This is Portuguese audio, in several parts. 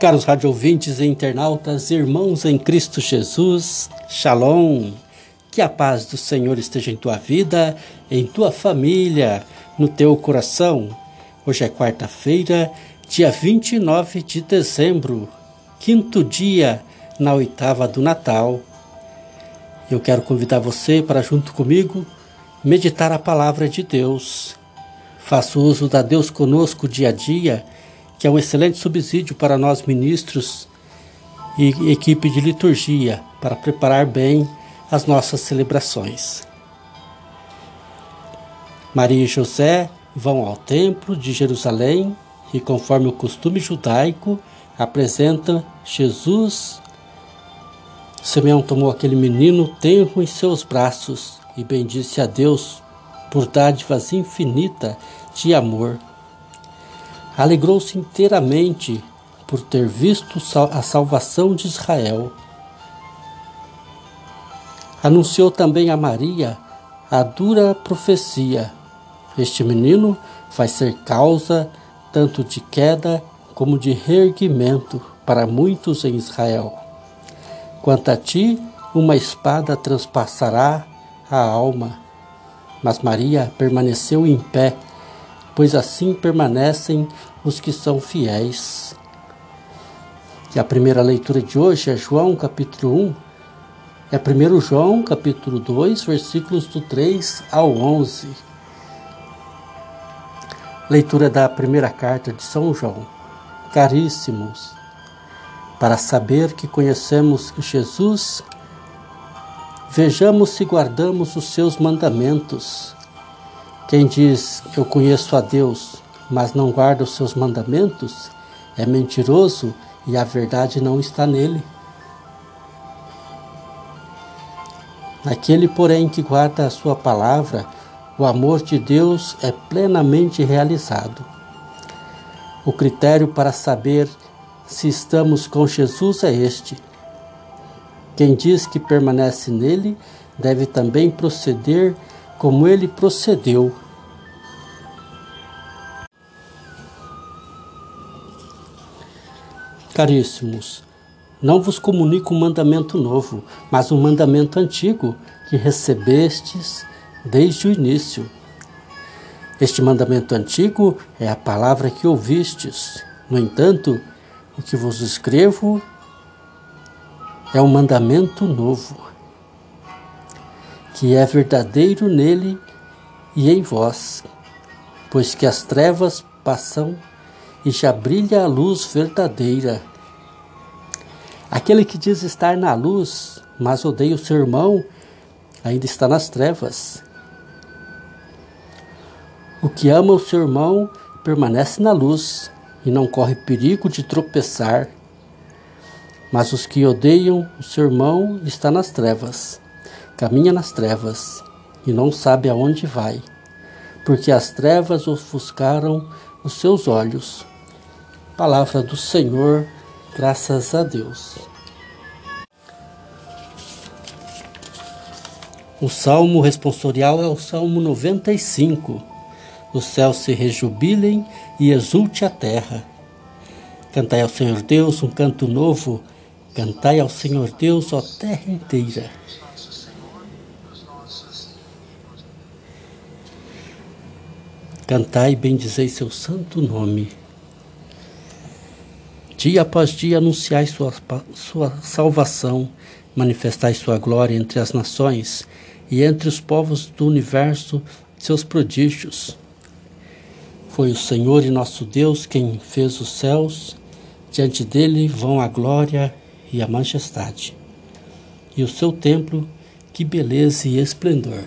Caros rádio ouvintes e internautas, irmãos em Cristo Jesus, Shalom. Que a paz do Senhor esteja em tua vida, em tua família, no teu coração. Hoje é quarta-feira, dia 29 de dezembro, quinto dia na oitava do Natal. Eu quero convidar você para, junto comigo, meditar a palavra de Deus. Faça uso da Deus conosco dia a dia que é um excelente subsídio para nós ministros e equipe de liturgia para preparar bem as nossas celebrações. Maria e José vão ao templo de Jerusalém e, conforme o costume judaico, apresentam Jesus. Simeão tomou aquele menino tenro em seus braços e bendisse a Deus por dádivas infinita de amor alegrou-se inteiramente por ter visto a salvação de Israel. Anunciou também a Maria a dura profecia: Este menino vai ser causa tanto de queda como de reerguimento para muitos em Israel. Quanto a ti, uma espada transpassará a alma. Mas Maria permaneceu em pé, pois assim permanecem os que são fiéis. E a primeira leitura de hoje é João capítulo 1, é 1 João capítulo 2, versículos do 3 ao 11. Leitura da primeira carta de São João. Caríssimos, para saber que conhecemos Jesus, vejamos se guardamos os seus mandamentos. Quem diz eu conheço a Deus, mas não guarda os seus mandamentos, é mentiroso e a verdade não está nele. Naquele, porém, que guarda a sua palavra, o amor de Deus é plenamente realizado. O critério para saber se estamos com Jesus é este: quem diz que permanece nele deve também proceder como ele procedeu. Caríssimos, não vos comunico um mandamento novo, mas um mandamento antigo que recebestes desde o início. Este mandamento antigo é a palavra que ouvistes. No entanto, o que vos escrevo é um mandamento novo, que é verdadeiro nele e em vós, pois que as trevas passam e já brilha a luz verdadeira. Aquele que diz estar na luz, mas odeia o seu irmão, ainda está nas trevas. O que ama o seu irmão permanece na luz e não corre perigo de tropeçar. Mas os que odeiam o seu irmão está nas trevas, caminha nas trevas e não sabe aonde vai, porque as trevas ofuscaram os seus olhos. Palavra do Senhor, graças a Deus. O salmo responsorial é o salmo 95. Os céus se rejubilem e exulte a terra. Cantai ao Senhor Deus um canto novo, cantai ao Senhor Deus, ó terra inteira. Cantai e bendizei seu santo nome. Dia após dia anunciai sua, sua salvação, manifestai sua glória entre as nações e entre os povos do universo seus prodígios. Foi o Senhor e nosso Deus quem fez os céus, diante dele vão a glória e a majestade. E o seu templo, que beleza e esplendor.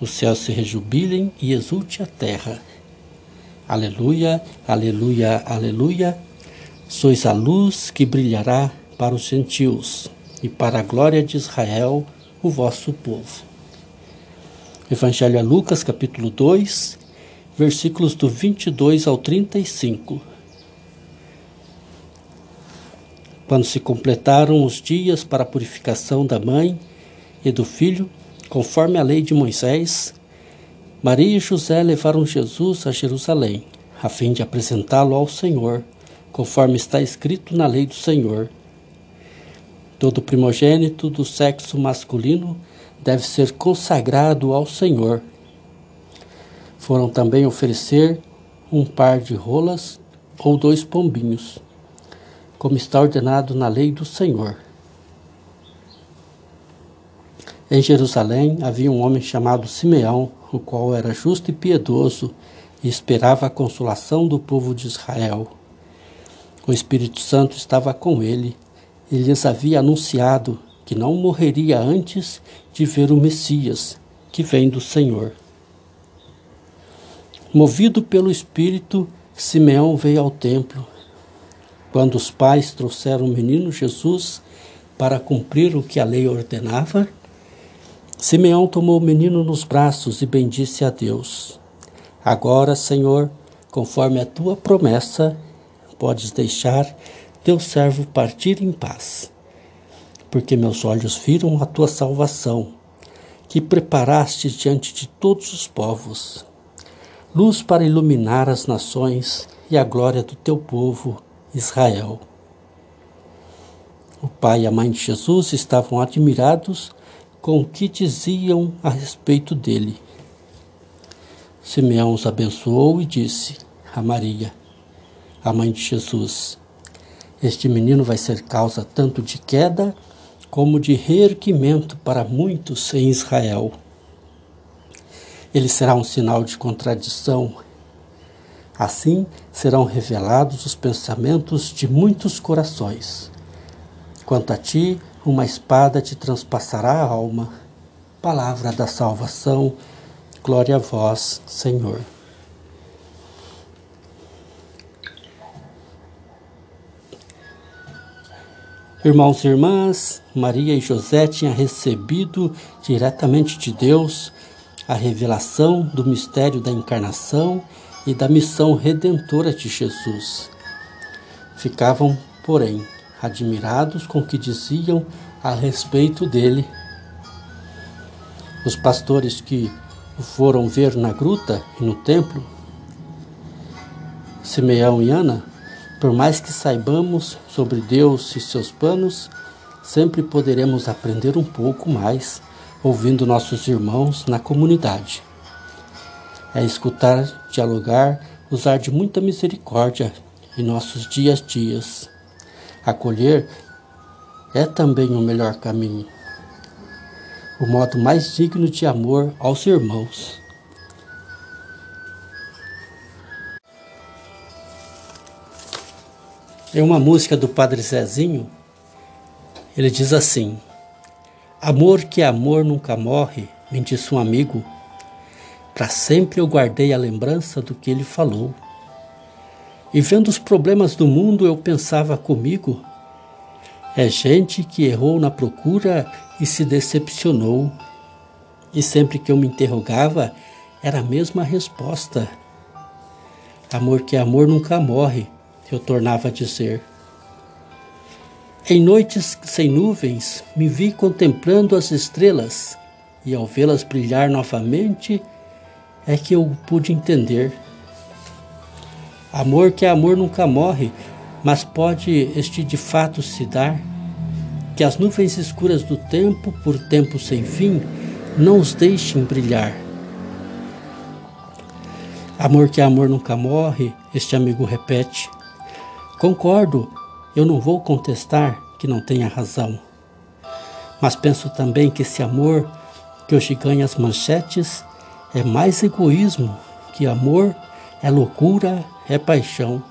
Os céus se rejubilem e exulte a terra. Aleluia, aleluia, aleluia. Sois a luz que brilhará para os gentios e para a glória de Israel, o vosso povo. Evangelho a Lucas, capítulo 2, versículos do 22 ao 35. Quando se completaram os dias para a purificação da mãe e do filho, conforme a lei de Moisés, Maria e José levaram Jesus a Jerusalém, a fim de apresentá-lo ao Senhor conforme está escrito na lei do Senhor. Todo primogênito do sexo masculino deve ser consagrado ao Senhor. Foram também oferecer um par de rolas ou dois pombinhos, como está ordenado na lei do Senhor. Em Jerusalém havia um homem chamado Simeão, o qual era justo e piedoso e esperava a consolação do povo de Israel. O Espírito Santo estava com ele e lhes havia anunciado que não morreria antes de ver o Messias, que vem do Senhor. Movido pelo Espírito, Simeão veio ao templo. Quando os pais trouxeram o menino Jesus para cumprir o que a lei ordenava, Simeão tomou o menino nos braços e bendisse a Deus. Agora, Senhor, conforme a tua promessa, podes deixar teu servo partir em paz, porque meus olhos viram a tua salvação, que preparaste diante de todos os povos, luz para iluminar as nações e a glória do teu povo, Israel. O pai e a mãe de Jesus estavam admirados com o que diziam a respeito dele. Simeão os abençoou e disse a Maria: a mãe de Jesus. Este menino vai ser causa tanto de queda como de reerguimento para muitos em Israel. Ele será um sinal de contradição. Assim serão revelados os pensamentos de muitos corações. Quanto a ti, uma espada te transpassará a alma. Palavra da salvação, glória a vós, Senhor. Irmãos e irmãs, Maria e José tinham recebido diretamente de Deus a revelação do mistério da encarnação e da missão redentora de Jesus. Ficavam, porém, admirados com o que diziam a respeito dele. Os pastores que o foram ver na gruta e no templo, Simeão e Ana, por mais que saibamos sobre Deus e seus planos, sempre poderemos aprender um pouco mais ouvindo nossos irmãos na comunidade. É escutar, dialogar, usar de muita misericórdia em nossos dias dias. Acolher é também o melhor caminho, o modo mais digno de amor aos irmãos. Em uma música do Padre Zezinho, ele diz assim: Amor que é amor nunca morre, me disse um amigo. Para sempre eu guardei a lembrança do que ele falou. E vendo os problemas do mundo, eu pensava comigo: é gente que errou na procura e se decepcionou. E sempre que eu me interrogava, era a mesma resposta. Amor que é amor nunca morre eu tornava a dizer. Em noites sem nuvens, me vi contemplando as estrelas, e ao vê-las brilhar novamente, é que eu pude entender. Amor que é amor nunca morre, mas pode este de fato se dar, que as nuvens escuras do tempo, por tempo sem fim, não os deixem brilhar. Amor que é amor nunca morre, este amigo repete. Concordo, eu não vou contestar que não tenha razão. Mas penso também que esse amor que hoje ganha as manchetes é mais egoísmo que amor, é loucura, é paixão.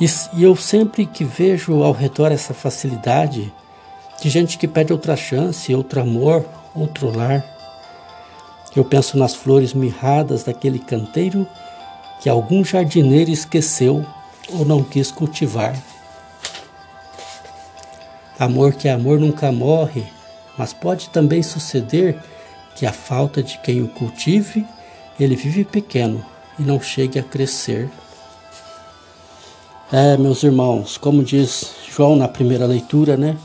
E, e eu sempre que vejo ao redor essa facilidade de gente que pede outra chance, outro amor, outro lar, eu penso nas flores mirradas daquele canteiro que algum jardineiro esqueceu ou não quis cultivar. Amor que é amor nunca morre, mas pode também suceder que a falta de quem o cultive, ele vive pequeno e não chegue a crescer. É, meus irmãos, como diz João na primeira leitura, né?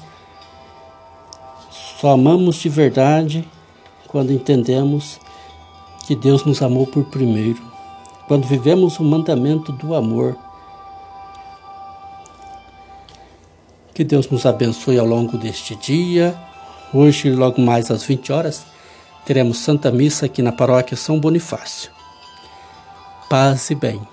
Só amamos de verdade quando entendemos que Deus nos amou por primeiro, quando vivemos o mandamento do amor. Que Deus nos abençoe ao longo deste dia. Hoje, logo mais às 20 horas, teremos Santa Missa aqui na Paróquia São Bonifácio. Paz e bem.